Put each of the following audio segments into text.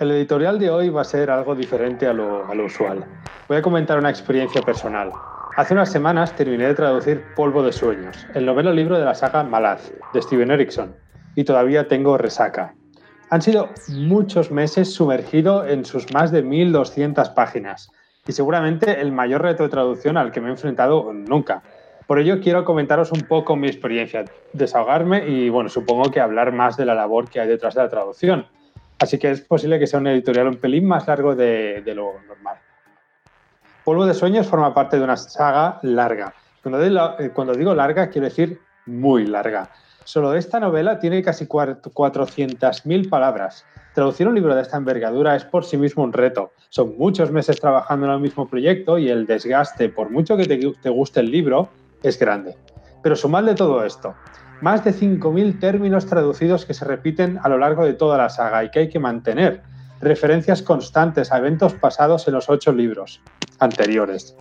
El editorial de hoy va a ser algo diferente a lo, usual. Voy a comentar una experiencia personal. Hace unas semanas terminé de traducir Polvo de Sueños, el novelo libro de la saga Malaz, de Steven Erickson, y todavía tengo resaca. Han sido muchos meses sumergido en sus más de 1.200 páginas y seguramente el mayor reto de traducción al que me he enfrentado nunca. Por ello quiero comentaros un poco mi experiencia, desahogarme y bueno, supongo que hablar más de la labor que hay detrás de la traducción Así que es posible que sea un editorial un pelín más largo de, lo normal. Polvo de Sueños forma parte de una saga larga. Eh, cuando digo, larga, quiero decir muy larga. Solo esta novela tiene casi 400.000 palabras. Traducir un libro de esta envergadura es por sí mismo un reto. Son muchos meses trabajando en el mismo proyecto y el desgaste, por mucho que te, te guste el libro, es grande. Pero sumadle todo esto más de 5.000 términos traducidos que se repiten a lo largo de toda la saga y que hay que mantener. Referencias constantes a eventos pasados en los ocho libros anteriores.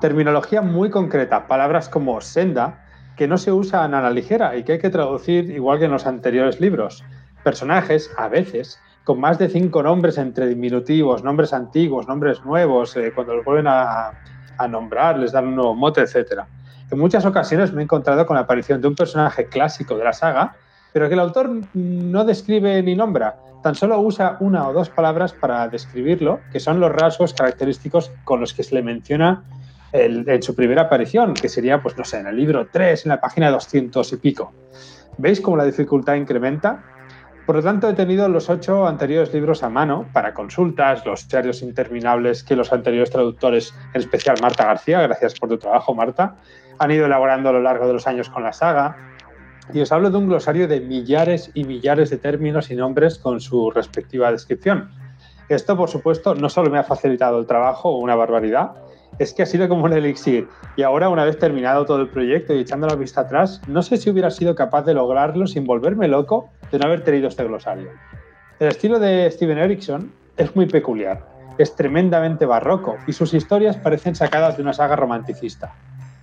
Terminología muy concreta, palabras como senda, que no se usan a la ligera y que hay que traducir igual que en los anteriores libros. Personajes, a veces, con más de cinco nombres entre diminutivos, nombres antiguos, nombres nuevos, eh, cuando los vuelven a, a, nombrar, les dan un nuevo mote, etcétera en muchas ocasiones me he encontrado con la aparición de un personaje clásico de la saga, pero que el autor no describe ni nombra, tan solo usa una o dos palabras para describirlo, que son los rasgos característicos con los que se le menciona en su primera aparición, que sería, pues no sé, en el libro 3, en la página 200 y pico. ¿Veis cómo la dificultad incrementa? Por lo tanto, he tenido los ocho anteriores libros a mano para consultas, los diarios interminables que los anteriores traductores, en especial Marta García, gracias por tu trabajo, Marta, han ido elaborando a lo largo de los años con la saga. Y os hablo de un glosario de millares y millares de términos y nombres con su respectiva descripción. Esto, por supuesto, no solo me ha facilitado el trabajo, una barbaridad, es que ha sido como un elixir. Y ahora, una vez terminado todo el proyecto y echando la vista atrás, no sé si hubiera sido capaz de lograrlo sin volverme loco de no haber tenido este glosario. El estilo de Steven Erickson es muy peculiar, es tremendamente barroco y sus historias parecen sacadas de una saga romanticista.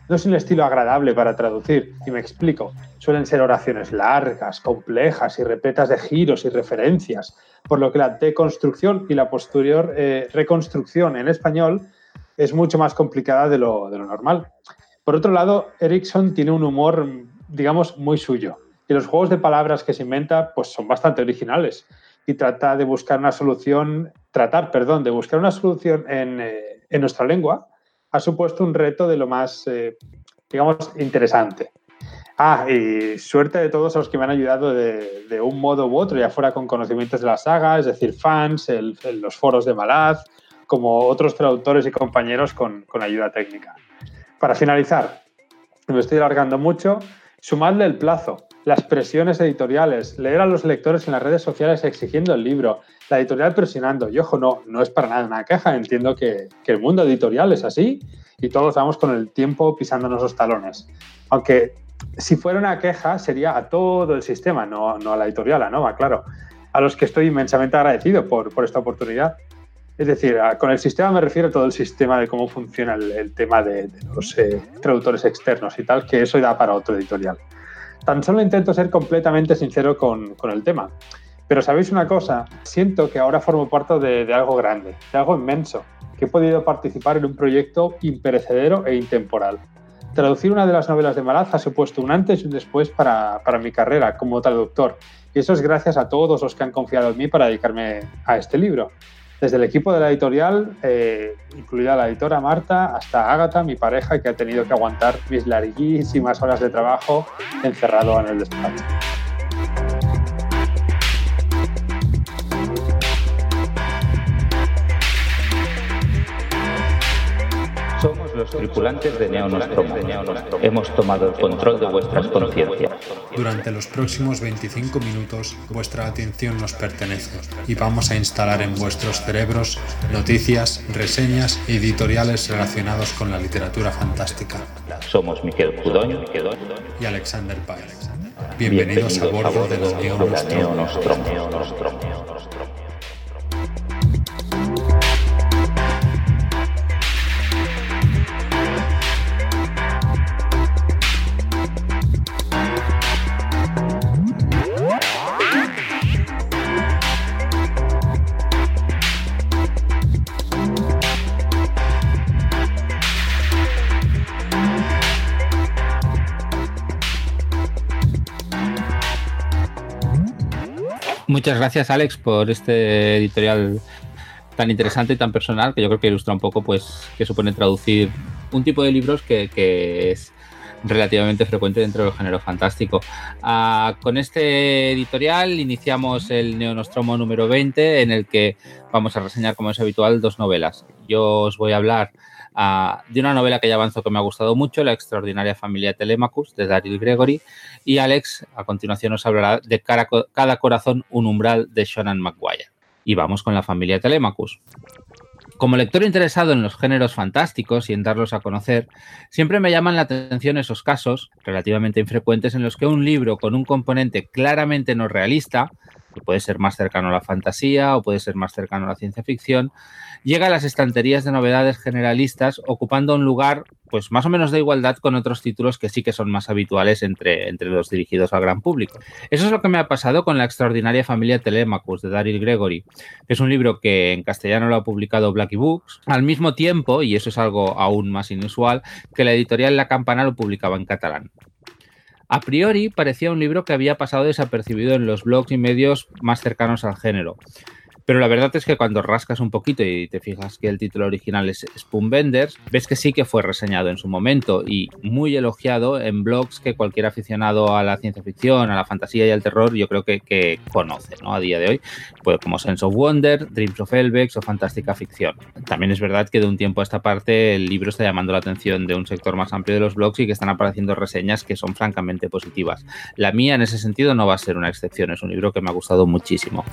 No es un estilo agradable para traducir, y me explico. Suelen ser oraciones largas, complejas y repletas de giros y referencias, por lo que la deconstrucción y la posterior eh, reconstrucción en español es mucho más complicada de lo, de normal. Por otro lado, Erickson tiene un humor, digamos, muy suyo, y los juegos de palabras que se inventa pues, son bastante originales y trata de buscar una solución, tratar, perdón, de buscar una solución en, eh, en nuestra lengua ha supuesto un reto de lo más, eh, digamos, interesante. Ah, y suerte de todos los que me han ayudado de, un modo u otro, ya fuera con conocimientos de la saga, es decir, fans, los foros de Malaz, como otros traductores y compañeros con, con ayuda técnica. Para finalizar, me estoy alargando mucho, sumadle el plazo, las presiones editoriales, leer a los lectores en las redes sociales exigiendo el libro, la editorial presionando. Y ojo, no, no es para nada una queja, entiendo que, el mundo editorial es así y todos vamos con el tiempo pisándonos los talones. Aunque si fuera una queja sería a todo el sistema, no, no a la editorial, a Nova, claro, a los que estoy inmensamente agradecido por, por esta oportunidad. Es decir, con el sistema me refiero a todo el sistema de cómo funciona el, tema de, los eh, traductores externos y tal, que eso da para otro editorial. Tan solo intento ser completamente sincero con, con el tema. Pero sabéis una cosa, siento que ahora formo parte de, algo grande, de algo inmenso, que he podido participar en un proyecto imperecedero e intemporal. Traducir una de las novelas de Malaz ha supuesto un antes y un después para, para mi carrera como traductor, y eso es gracias a todos los que han confiado en mí para dedicarme a este libro. Desde el equipo de la editorial, eh, incluida la editora Marta, hasta Ágata, mi pareja, que ha tenido que aguantar mis larguísimas horas de trabajo encerrado en el despacho. Tripulantes de Neo Nostromo. Hemos tomado el control de vuestras conciencias. Durante los próximos 25 minutos, vuestra atención nos pertenece y vamos a instalar en vuestros cerebros noticias, reseñas y editoriales relacionados con la literatura fantástica. Somos Miquel Cudoño y Alexander Páez. Bienvenidos, a bordo, de los Neo Nostromo. Muchas gracias Alex por este editorial tan interesante y tan personal que yo creo que ilustra un poco pues que supone traducir un tipo de libros que, es relativamente frecuente dentro del género fantástico. Ah, con este editorial iniciamos el Neonostromo número 20 en el que vamos a reseñar como es habitual dos novelas. Yo os voy a hablar ah, de una novela que ya avanzó que me ha gustado mucho, La extraordinaria familia Telemachus de Daryl Gregory y Alex a continuación nos hablará de Cada corazón un umbral de Shonan Maguire y vamos con la familia Telemachus. Como lector interesado en los géneros fantásticos y en darlos a conocer, siempre me llaman la atención esos casos, relativamente infrecuentes, en los que un libro con un componente claramente no realista, que puede ser más cercano a la fantasía o puede ser más cercano a la ciencia ficción, llega a las estanterías de novedades generalistas ocupando un lugar pues más o menos de igualdad con otros títulos que sí que son más habituales entre, entre los dirigidos al gran público. Eso es lo que me ha pasado con la extraordinaria familia Telemachus de Daryl Gregory, que es un libro que en castellano lo ha publicado Blackie Books, al mismo tiempo, y eso es algo aún más inusual, que la editorial La Campana lo publicaba en catalán. A priori parecía un libro que había pasado desapercibido en los blogs y medios más cercanos al género, pero la verdad es que cuando rascas un poquito y te fijas que el título original es Spoonbenders, ves que sí que fue reseñado en su momento y muy elogiado en blogs que cualquier aficionado a la ciencia ficción, a la fantasía y al terror yo creo que, conoce ¿no? a día de hoy, pues como Sense of Wonder, Dreams of Elvex o Fantástica Ficción. También es verdad que de un tiempo a esta parte el libro está llamando la atención de un sector más amplio de los blogs y que están apareciendo reseñas que son francamente positivas. La mía en ese sentido no va a ser una excepción, es un libro que me ha gustado muchísimo.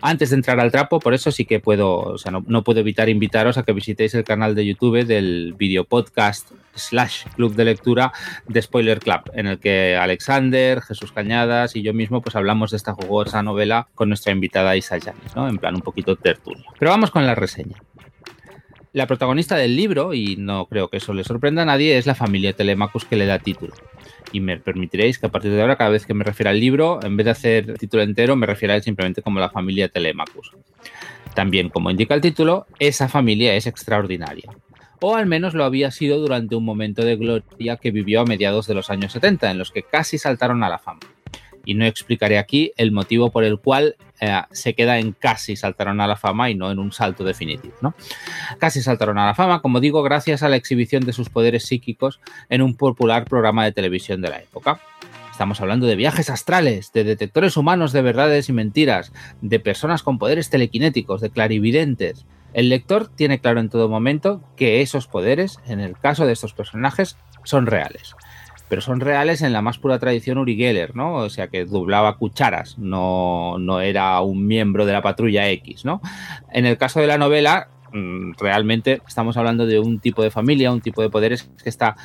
Antes de entrar al trapo, por eso sí que puedo, o sea, no, puedo evitar invitaros a que visitéis el canal de YouTube del video podcast slash club de lectura de Spoiler Club, en el que Alexander, Jesús Cañadas y yo mismo pues hablamos de esta jugosa novela con nuestra invitada Isa Yanis, ¿no? En plan un poquito tertulia. Pero vamos con la reseña. La protagonista del libro, y no creo que eso le sorprenda a nadie, es la familia Telemachus que le da título y me permitiréis que a partir de ahora, cada vez que me refiera al libro, en vez de hacer título entero, me refiera simplemente como la familia Telemachus. También, como indica el título, esa familia es extraordinaria. O al menos lo había sido durante un momento de gloria que vivió a mediados de los años 70, en los que casi saltaron a la fama y no explicaré aquí el motivo por el cual eh, se queda en casi saltaron a la fama y no en un salto definitivo. ¿no? Casi saltaron a la fama, como digo, gracias a la exhibición de sus poderes psíquicos en un popular programa de televisión de la época. Estamos hablando de viajes astrales, de detectores humanos de verdades y mentiras, de personas con poderes telequinéticos, de clarividentes. El lector tiene claro en todo momento que esos poderes, en el caso de estos personajes, son reales pero son reales en la más pura tradición Uri Geller, ¿no? O sea, que doblaba cucharas, no, no era un miembro de la patrulla X, ¿no? En el caso de la novela, mm, realmente estamos hablando de un tipo de familia, un tipo de poderes que está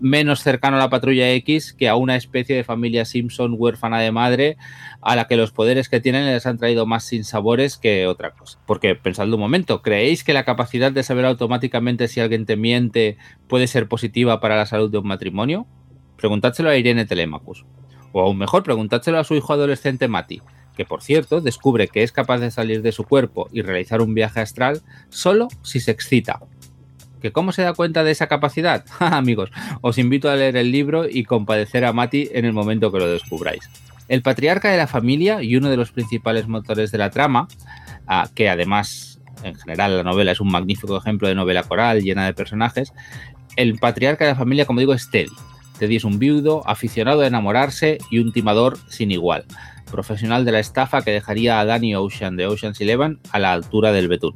menos cercano a la patrulla X que a una especie de familia Simpson huérfana de madre a la que los poderes que tienen les han traído más sinsabores que otra cosa. Porque pensadlo un momento, ¿creéis que la capacidad de saber automáticamente si alguien te miente puede ser positiva para la salud de un matrimonio? Preguntádselo a Irene Telemachus. O aún mejor, preguntádselo a su hijo adolescente Mati, que por cierto descubre que es capaz de salir de su cuerpo y realizar un viaje astral solo si se excita. ¿Que cómo se da cuenta de esa capacidad? Amigos, os invito a leer el libro y compadecer a Mati en el momento que lo descubráis. El patriarca de la familia y uno de los principales motores de la trama, ah, que además en general la novela es un magnífico ejemplo de novela coral llena de personajes, el patriarca de la familia, como digo, es Teddy, Teddy es un viudo, aficionado a enamorarse y un timador sin igual. Profesional de la estafa que dejaría a Danny Ocean de Ocean's Eleven a la altura del betún.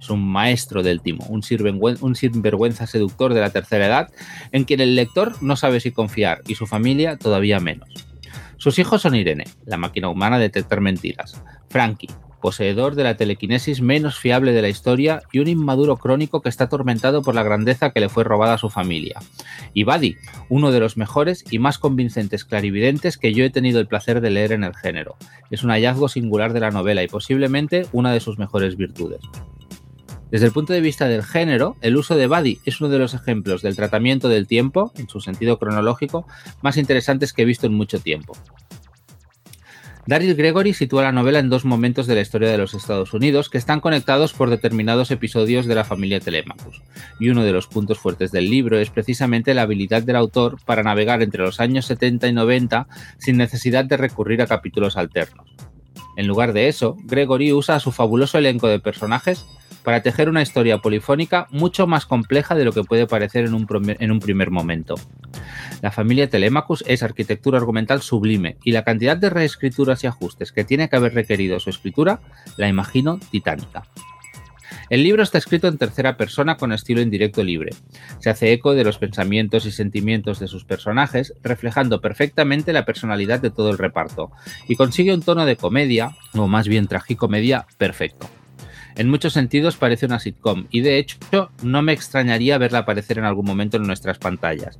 Es un maestro del timo, un, sinvergüenza seductor de la tercera edad, en quien el lector no sabe si confiar y su familia todavía menos. Sus hijos son Irene, la máquina humana de detectar mentiras, Frankie, poseedor de la telequinesis menos fiable de la historia y un inmaduro crónico que está atormentado por la grandeza que le fue robada a su familia. Y Buddy, uno de los mejores y más convincentes clarividentes que yo he tenido el placer de leer en el género. Es un hallazgo singular de la novela y posiblemente una de sus mejores virtudes. Desde el punto de vista del género, el uso de Buddy es uno de los ejemplos del tratamiento del tiempo, en su sentido cronológico, más interesantes que he visto en mucho tiempo. Daryl Gregory sitúa la novela en dos momentos de la historia de los Estados Unidos que están conectados por determinados episodios de la familia Telemachus, y uno de los puntos fuertes del libro es precisamente la habilidad del autor para navegar entre los años 70 y 90 sin necesidad de recurrir a capítulos alternos. En lugar de eso, Gregory usa su fabuloso elenco de personajes para tejer una historia polifónica mucho más compleja de lo que puede parecer en un primer momento. La familia Telemachus es arquitectura argumental sublime y la cantidad de reescrituras y ajustes que tiene que haber requerido su escritura la imagino titánica. El libro está escrito en tercera persona con estilo indirecto libre. Se hace eco de los pensamientos y sentimientos de sus personajes, reflejando perfectamente la personalidad de todo el reparto, y consigue un tono de comedia, o más bien tragicomedia, perfecto. En muchos sentidos parece una sitcom y de hecho no me extrañaría verla aparecer en algún momento en nuestras pantallas.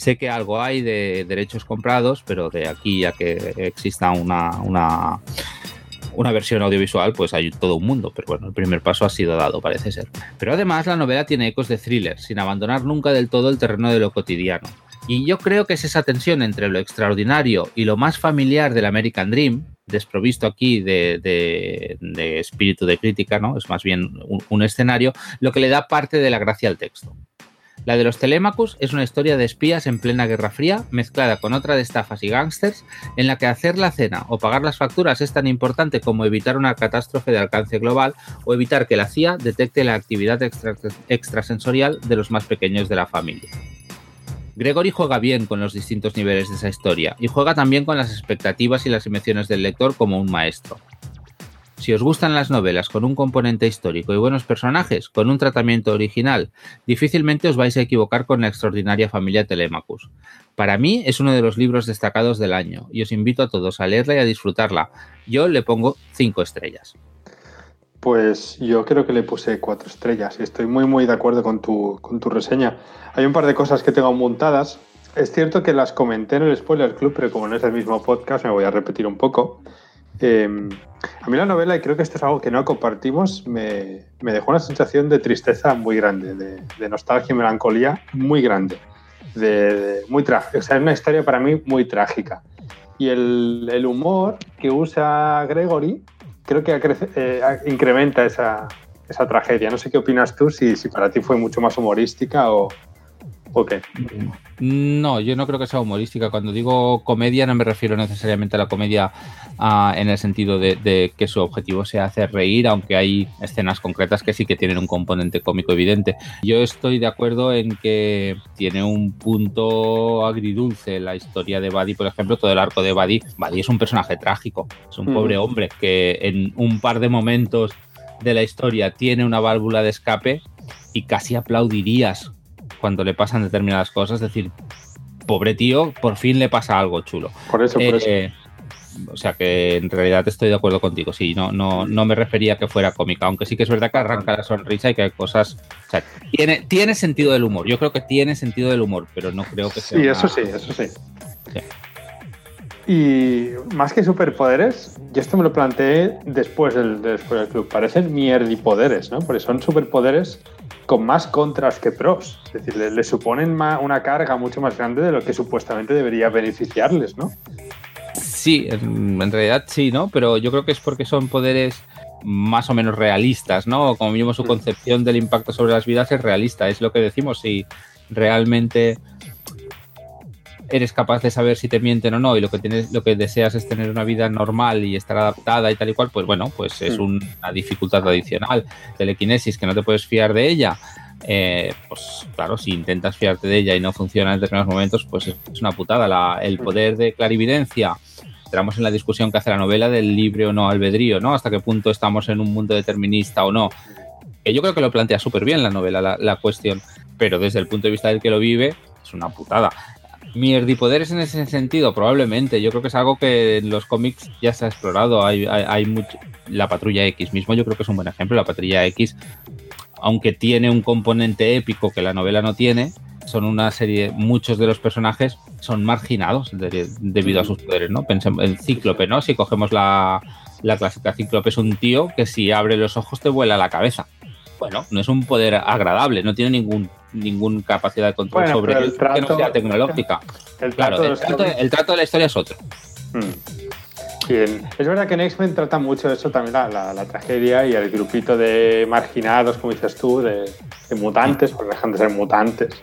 Sé que algo hay de derechos comprados, pero de aquí a que exista una, una, versión audiovisual, pues hay todo un mundo. Pero bueno, el primer paso ha sido dado, parece ser. Pero además la novela tiene ecos de thriller, sin abandonar nunca del todo el terreno de lo cotidiano. Y yo creo que es esa tensión entre lo extraordinario y lo más familiar del American Dream, desprovisto aquí de, espíritu de crítica, ¿no? Es más bien un, escenario, lo que le da parte de la gracia al texto. La de los Telemachus es una historia de espías en plena Guerra Fría, mezclada con otra de estafas y gángsters, en la que hacer la cena o pagar las facturas es tan importante como evitar una catástrofe de alcance global o evitar que la CIA detecte la actividad extrasensorial de los más pequeños de la familia. Gregory juega bien con los distintos niveles de esa historia y juega también con las expectativas y las emociones del lector como un maestro. Si os gustan las novelas con un componente histórico y buenos personajes, con un tratamiento original, difícilmente os vais a equivocar con la extraordinaria familia Telemachus. Para mí es uno de los libros destacados del año y os invito a todos a leerla y a disfrutarla. Yo le pongo 5 estrellas. Pues yo creo que le puse 4 estrellas y estoy muy muy de acuerdo con tu, con tu reseña. Hay un par de cosas que tengo montadas. Es cierto que las comenté en el Spoiler Club, pero como no es el mismo podcast, me voy a repetir un poco. Em, a mí la novela, y creo que esto es algo que no compartimos, me, dejó una sensación de tristeza muy grande, de, nostalgia y melancolía muy grande, de, muy trágica. O sea, es una historia para mí muy trágica. Y el, humor que usa Gregory creo que eh, incrementa esa, tragedia. No sé qué opinas tú, si, si para ti fue mucho más humorística o, Ok. No, yo no creo que sea humorística. Cuando digo comedia no me refiero necesariamente a la comedia ah, en el sentido de, que su objetivo sea hacer reír, aunque hay escenas concretas que sí que tienen un componente cómico evidente. Yo estoy de acuerdo en que tiene un punto agridulce la historia de Buddy, por ejemplo, todo el arco de Buddy. Buddy es un personaje trágico, es un pobre hombre que en un par de momentos de la historia tiene una válvula de escape y casi aplaudirías cuando le pasan determinadas cosas, es decir, pobre tío, por fin le pasa algo chulo. Por eso, por eso. Eh, o sea que en realidad estoy de acuerdo contigo. Sí, no, no, no me refería a que fuera cómica, aunque sí que es verdad que arranca la sonrisa y que hay cosas. O sea, tiene, tiene sentido del humor. Yo creo que tiene sentido del humor, pero no creo que sea. Sí, eso sí, eso sí. Y más que superpoderes, yo esto me lo planteé después del, después del club. Parecen mierdipoderes, ¿no? Porque son superpoderes con más contras que pros. Es decir, le, suponen una carga mucho más grande de lo que supuestamente debería beneficiarles, ¿no? Sí, en, realidad sí, ¿no? Pero yo creo que es porque son poderes más o menos realistas, ¿no? Como vimos su mm. concepción del impacto sobre las vidas es realista, es lo que decimos, si realmente eres capaz de saber si te mienten o no y lo que tienes, lo que deseas es tener una vida normal y estar adaptada y tal y cual, pues bueno, pues es mm. una dificultad adicional. Telequinesis, que no te puedes fiar de ella, eh, pues claro, si intentas fiarte de ella y no funciona en determinados momentos, pues es una putada. el mm. poder de clarividencia, entramos en la discusión que hace la novela del libre o no albedrío, ¿no? Hasta qué punto estamos en un mundo determinista o no. Que yo creo que lo plantea súper bien la novela, la, la cuestión, pero desde el punto de vista del que lo vive, es una putada. Mierdipoderes en ese sentido, probablemente. Yo creo que es algo que en los cómics ya se ha explorado. Hay, hay, mucho. La Patrulla X mismo, yo creo que es un buen ejemplo. La Patrulla X, aunque tiene un componente épico que la novela no tiene, son una serie. Muchos de los personajes son marginados debido a sus poderes, ¿no? Pensemos en Cíclope, ¿no? Si cogemos la, la clásica Cíclope, es un tío que si abre los ojos te vuela la cabeza. Bueno, no es un poder agradable, no tiene ningún ninguna capacidad de control sobre él que no sea tecnológica. El trato, el, trato, de la historia es otro. Hmm. Es verdad que en X-Men trata mucho de eso también, la, tragedia y el grupito de marginados, como dices tú, de, mutantes, porque dejan de ser mutantes.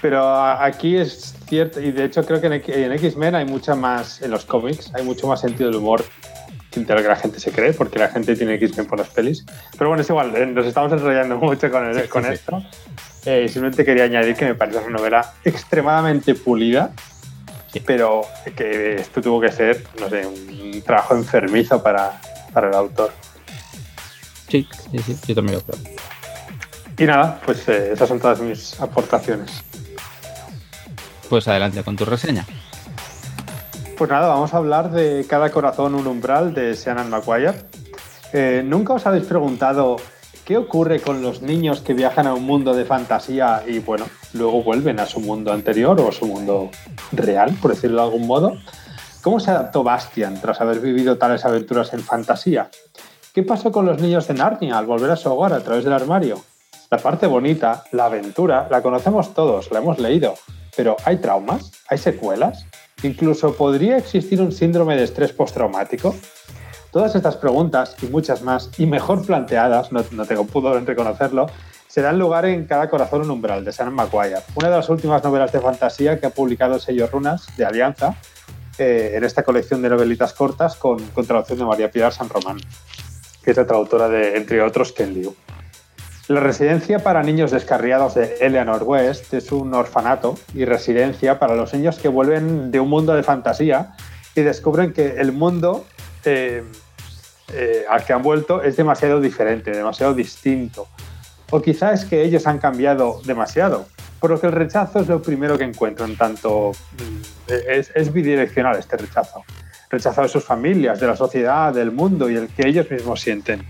Pero aquí es cierto, y de hecho creo que en, X-Men hay mucha más, en los cómics, hay mucho más sentido del humor que la gente se cree, porque la gente tiene X-Men por las pelis. Pero bueno, es igual, eh, nos estamos enrollando mucho con, con esto. Eh, simplemente quería añadir que me parece una novela extremadamente pulida, pero que esto tuvo que ser, no sé, un trabajo enfermizo para, para el autor. Sí, sí, sí, yo también lo creo. Y nada, pues eh, esas son todas mis aportaciones. Pues adelante con tu reseña. Pues nada, vamos a hablar de Cada corazón un umbral de Seanan McGuire. Eh, ¿Nunca os habéis preguntado qué ocurre con los niños que viajan a un mundo de fantasía y, bueno, luego vuelven a su mundo anterior o a su mundo real, por decirlo de algún modo? ¿Cómo se adaptó Bastian tras haber vivido tales aventuras en fantasía? ¿Qué pasó con los niños de Narnia al volver a su hogar a través del armario? La parte bonita, la aventura, la conocemos todos, la hemos leído, pero ¿hay traumas? ¿Hay secuelas? Incluso podría existir un síndrome de estrés postraumático. Todas estas preguntas y muchas más, y mejor planteadas, no, tengo pudor en reconocerlo, se dan lugar en Cada corazón un umbral de Sam McGuire, una de las últimas novelas de fantasía que ha publicado el sello Runas de Alianza eh, en esta colección de novelitas cortas con, con, traducción de María Pilar San Román, que es la traductora de, entre otros, Ken Liu. La residencia para niños descarriados de Eleanor West es un orfanato y residencia para los niños que vuelven de un mundo de fantasía y descubren que el mundo eh, eh, al que han vuelto es demasiado diferente, demasiado distinto. O quizá es que ellos han cambiado demasiado, por lo que el rechazo es lo primero que encuentran, tanto mm, es, bidireccional este rechazo. Rechazo de sus familias, de la sociedad, del mundo y el que ellos mismos sienten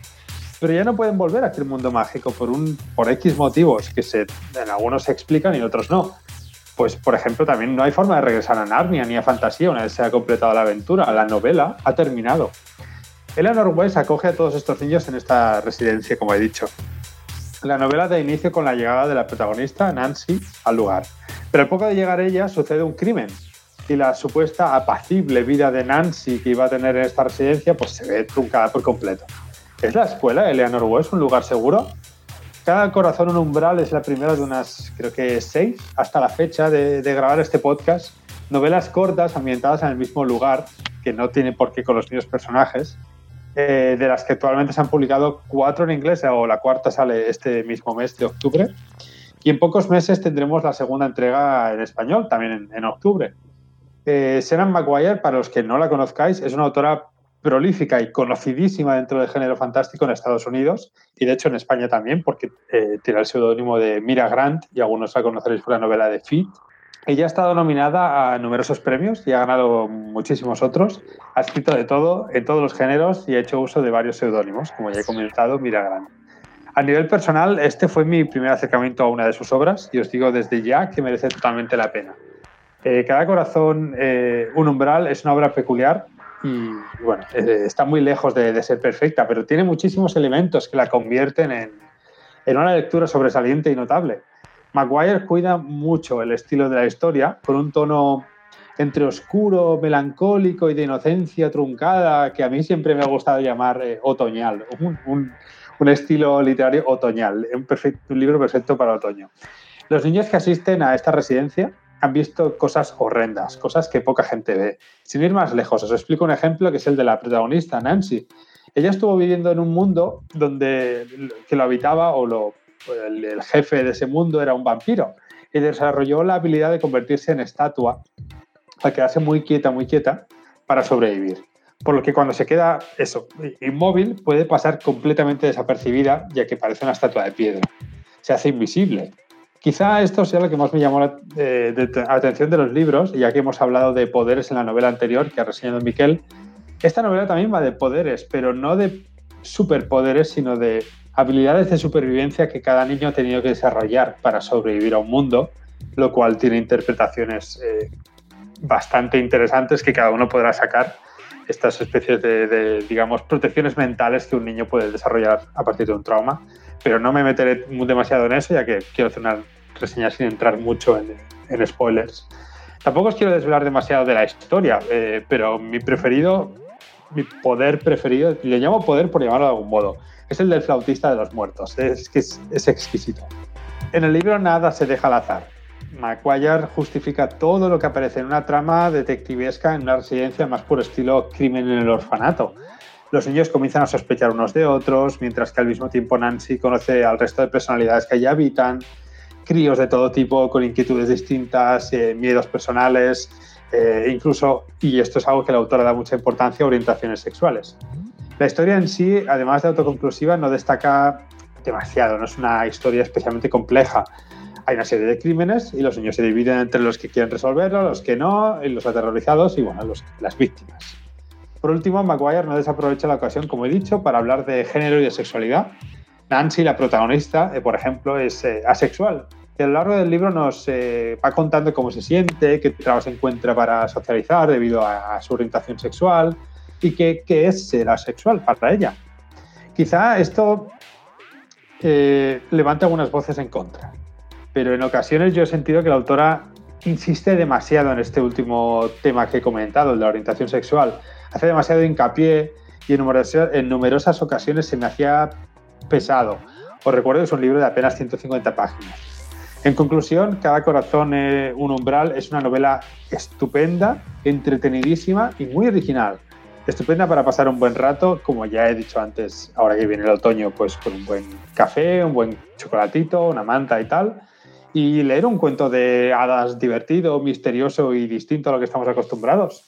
pero ya no pueden volver a aquel mundo mágico por, un, por X motivos que se, en algunos se explican y en otros no. Pues, por ejemplo, también no hay forma de regresar a Narnia ni a Fantasía una vez se ha completado la aventura. La novela ha terminado. Eleanor West acoge a todos estos niños en esta residencia, como he dicho. La novela da inicio con la llegada de la protagonista, Nancy, al lugar. Pero al poco de llegar ella sucede un crimen y la supuesta apacible vida de Nancy que iba a tener en esta residencia pues se ve truncada por completo. ¿Es la escuela Eleanor West un lugar seguro? Cada corazón un umbral es la primera de unas, creo que seis, hasta la fecha de, grabar este podcast. Novelas cortas ambientadas en el mismo lugar, que no tiene por qué con los mismos personajes, eh, de las que actualmente se han publicado cuatro en inglés, o la cuarta sale este mismo mes de octubre. Y en pocos meses tendremos la segunda entrega en español, también en, octubre. Eh, Senan Maguire, para los que no la conozcáis, es una autora prolífica y conocidísima dentro del género fantástico en Estados Unidos y de hecho en España también, porque eh, tiene el seudónimo de Mira Grant y algunos la conoceréis por la novela de Fit. Ella ha estado nominada a numerosos premios y ha ganado muchísimos otros. Ha escrito de todo, en todos los géneros y ha hecho uso de varios seudónimos, como ya he comentado, Mira Grant. A nivel personal, este fue mi primer acercamiento a una de sus obras y os digo desde ya que merece totalmente la pena. Eh, Cada corazón, eh, un umbral, es una obra peculiar y bueno, eh, está muy lejos de, ser perfecta, pero tiene muchísimos elementos que la convierten en, en, una lectura sobresaliente y notable. Maguire cuida mucho el estilo de la historia con un tono entre oscuro, melancólico y de inocencia truncada que a mí siempre me ha gustado llamar eh, otoñal, un, un, un, estilo literario otoñal, un, perfecto, un libro perfecto para otoño. Los niños que asisten a esta residencia han visto cosas horrendas, cosas que poca gente ve. Sin ir más lejos, os explico un ejemplo que es el de la protagonista, Nancy. Ella estuvo viviendo en un mundo donde que lo habitaba o lo, el, jefe de ese mundo era un vampiro y desarrolló la habilidad de convertirse en estatua al quedarse muy quieta, muy quieta para sobrevivir. Por lo que cuando se queda inmóvil, puede pasar completamente desapercibida, ya que parece una estatua de piedra. Se hace invisible Quizá esto sea lo que más me llamó la eh, atención de los libros, ya que hemos hablado de poderes en la novela anterior que ha reseñado Miquel. Esta novela también va de poderes, pero no de superpoderes, sino de habilidades de supervivencia que cada niño ha tenido que desarrollar para sobrevivir a un mundo, lo cual tiene interpretaciones eh, bastante interesantes que cada uno podrá sacar estas especies de, digamos, protecciones mentales que un niño puede desarrollar a partir de un trauma. Pero no me meteré demasiado en eso, ya que quiero hacer una reseña sin entrar mucho en, spoilers. Tampoco os quiero desvelar demasiado de la historia, eh, pero mi preferido, mi poder preferido, le llamo poder por llamarlo de algún modo, es el del flautista de los muertos. Es que es, exquisito. En el libro nada se deja al azar. Maguire justifica todo lo que aparece en una trama detectivesca en una residencia más por estilo crimen en el orfanato. los niños comienzan a sospechar unos de otros, mientras que al mismo tiempo Nancy conoce al resto de personalidades que allí habitan, críos de todo tipo con inquietudes distintas, eh, miedos personales, eh, incluso, y esto es algo que la autora da mucha importancia, orientaciones sexuales. La historia en sí, además de autoconclusiva, no destaca demasiado, no es una historia especialmente compleja. Hay una serie de crímenes y los niños se dividen entre los que quieren resolverlo, los que no, y los aterrorizados y bueno, los, las víctimas. Por último, Maguire no desaprovecha la ocasión, como he dicho, para hablar de género y de sexualidad. Nancy, la protagonista, eh, por ejemplo, es eh, asexual. Y a lo largo del libro nos eh, va contando cómo se siente, qué trabas encuentra para socializar debido a, su orientación sexual y qué, es ser asexual para ella. Quizá esto levanta algunas voces en contra, pero en ocasiones yo he sentido que la autora insiste demasiado en este último tema que he comentado, el de la orientación sexual hace demasiado hincapié y en numerosas, en numerosas ocasiones se me hacía pesado. Os recuerdo que es un libro de apenas 150 páginas. En conclusión, Cada corazón es un umbral es una novela estupenda, entretenidísima y muy original. Estupenda para pasar un buen rato, como ya he dicho antes, ahora que viene el otoño, pues con un buen café, un buen chocolatito, una manta y tal. Y leer un cuento de hadas divertido, misterioso y distinto a lo que estamos acostumbrados.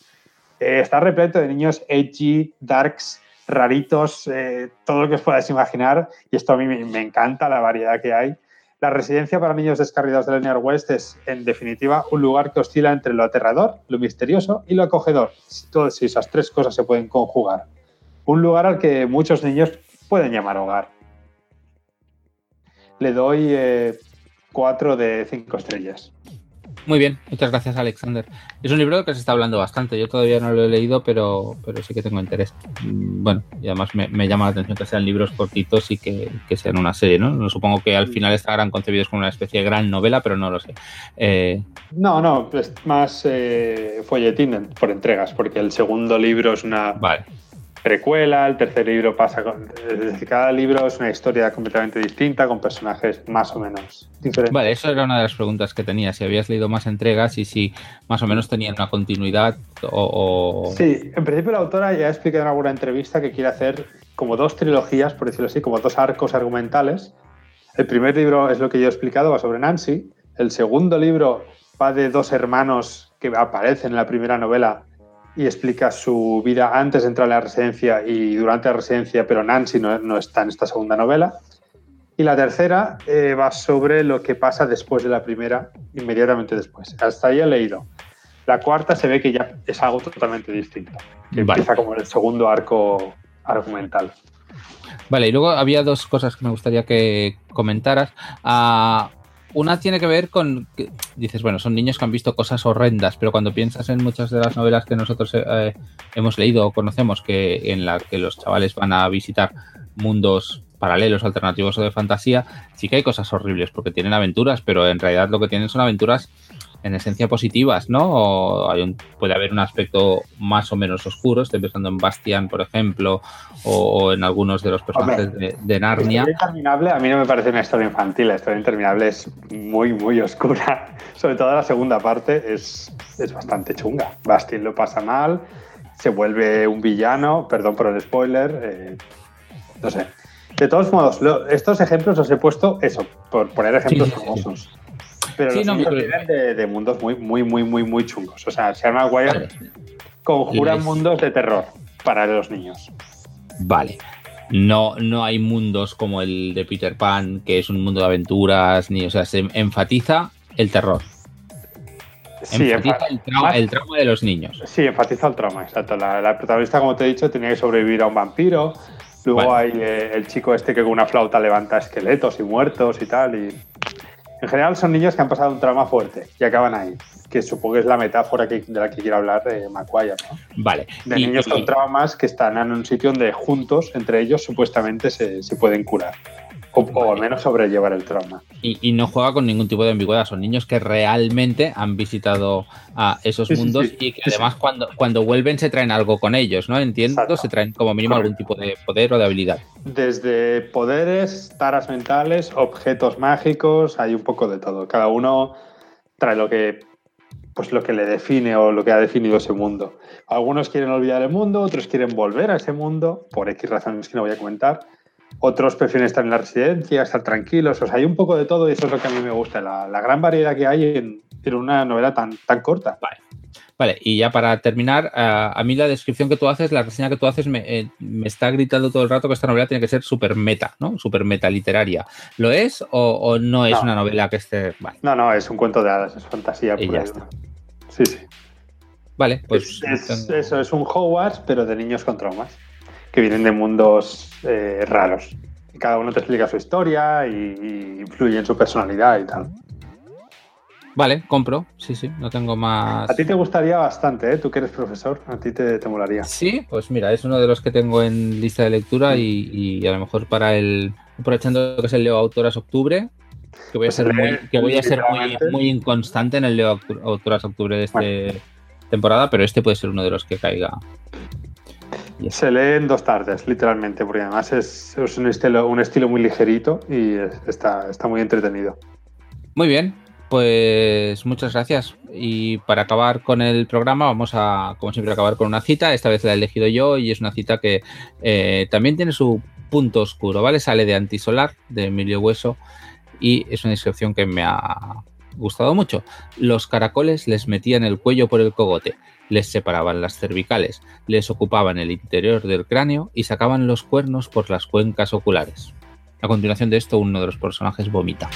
Eh, está repleto de niños edgy, darks, raritos, eh, todo lo que os podáis imaginar. Y esto a mí me, encanta, la variedad que hay. La residencia para niños descarriados de Linear West es, en definitiva, un lugar que oscila entre lo aterrador, lo misterioso y lo acogedor. Si, esas tres cosas se pueden conjugar. Un lugar al que muchos niños pueden llamar hogar. Le doy eh, cuatro de cinco estrellas. Muy bien, muchas gracias Alexander. Es un libro que se está hablando bastante, yo todavía no lo he leído, pero, pero sí que tengo interés. Mm, bueno, y además me, llama la atención que sean libros cortitos y que, sean una serie, ¿no? Supongo que al final estarán concebidos como una especie de gran novela, pero no lo sé. Eh, no, no, es más eh, folletín por entregas, porque el segundo libro es una... Vale precuela, el tercer libro pasa con... Cada libro es una historia completamente distinta, con personajes más o menos diferentes. Vale, eso era una de las preguntas que tenía, si habías leído más entregas y si más o menos tenían una continuidad o... Sí, en principio la autora ya ha explicado en alguna entrevista que quiere hacer como dos trilogías, por decirlo así, como dos arcos argumentales. El primer libro es lo que yo he explicado, va sobre Nancy. El segundo libro va de dos hermanos que aparecen en la primera novela y explica su vida antes de entrar a la residencia y durante la residencia, pero Nancy no, está en esta segunda novela. Y la tercera eh, va sobre lo que pasa después de la primera, inmediatamente después. Hasta ahí he leído. La cuarta se ve que ya es algo totalmente distinto, que empieza como el segundo arco argumental. Vale, y luego había dos cosas que me gustaría que comentaras. Uh, una tiene que ver con, dices, bueno, son niños que han visto cosas horrendas, pero cuando piensas en muchas de las novelas que nosotros eh, hemos leído o conocemos, que en las que los chavales van a visitar mundos paralelos, alternativos o de fantasía, sí que hay cosas horribles porque tienen aventuras, pero en realidad lo que tienen son aventuras en esencia positivas, ¿no? O hay un, puede haber un aspecto más o menos oscuro, estoy pensando en Bastian, por ejemplo, o, en algunos de los personajes de, Narnia. La interminable a mí no me parece una historia infantil, la historia interminable es muy, muy oscura. Sobre todo la segunda parte es, es bastante chunga. Bastian lo pasa mal, se vuelve un villano, perdón por el spoiler, eh, no sé. De todos modos, estos ejemplos os he puesto eso, por poner ejemplos famosos. Pero los no, vienen de, mundos muy, muy, muy, muy, muy chungos. O sea, Sean Maguire conjura mundos de terror para los niños. Vale. No, no hay mundos como el de Peter Pan, que es un mundo de aventuras, ni, o sea, se enfatiza el terror. Sí, enfatiza el, trauma, el, trauma, de los niños. Sí, enfatiza el trauma, exacto. La, protagonista, como te he dicho, tenía que sobrevivir a un vampiro. Luego hay eh, el chico este que con una flauta levanta esqueletos y muertos y tal. Y en general son niños que han pasado un trauma fuerte y acaban ahí, que supongo que es la metáfora de la que quiero hablar de Maguire. ¿no? Vale. De niños con traumas que están en un sitio donde juntos, entre ellos, supuestamente se, se pueden curar. O, al menos sobrellevar el trauma. Y, no juega con ningún tipo de ambigüedad. Son niños que realmente han visitado a esos mundos y que además cuando, cuando vuelven se traen algo con ellos, ¿no? Entiendo, se traen como mínimo algún tipo de poder o de habilidad. Desde poderes, taras mentales, objetos mágicos, hay un poco de todo. Cada uno trae lo que pues lo que le define o lo que ha definido ese mundo. Algunos quieren olvidar el mundo, otros quieren volver a ese mundo, por X razones que no voy a comentar. Otros prefieren estar en la residencia, estar tranquilos. O sea, hay un poco de todo y eso es lo que a mí me gusta, la, gran variedad que hay en, una novela tan, tan corta. Vale. Vale, y ya para terminar, eh, a mí la descripción que tú haces, la reseña que tú haces, eh, me, está gritando todo el rato que esta novela tiene que ser súper meta, ¿no? Súper meta literaria. ¿Lo es o, no es una novela que esté.? No, no, es un cuento de hadas, es fantasía. Y ya está. Sí, sí. Vale, pues. Eso es un Hogwarts, pero de niños con traumas, que vienen de mundos eh, raros. Y cada uno te explica su historia y influye en su personalidad y tal. Vale, compro. Sí, sí, no tengo más. A ti te gustaría bastante, ¿eh? Tú que eres profesor, a ti te, molaría. Sí, pues mira, es uno de los que tengo en lista de lectura y, a lo mejor para el. Aprovechando que es el Leo Autoras Octubre, que voy a pues ser, muy, que voy a ser muy, inconstante en el Leo Autoras Octubre de esta temporada, pero este puede ser uno de los que caiga. Se lee en dos tardes, literalmente, porque además es, un, estilo, un estilo muy ligerito y está, está muy entretenido. Muy bien, pues muchas gracias. Y para acabar con el programa, vamos a, como siempre, acabar con una cita. Esta vez la he elegido yo y es una cita que eh, también tiene su punto oscuro, ¿vale? Sale de Antisolar, de Emilio Hueso, y es una descripción que me ha gustado mucho. Los caracoles les metían el cuello por el cogote, les separaban las cervicales, les ocupaban el interior del cráneo y sacaban los cuernos por las cuencas oculares. A continuación de esto, uno de los personajes vomita.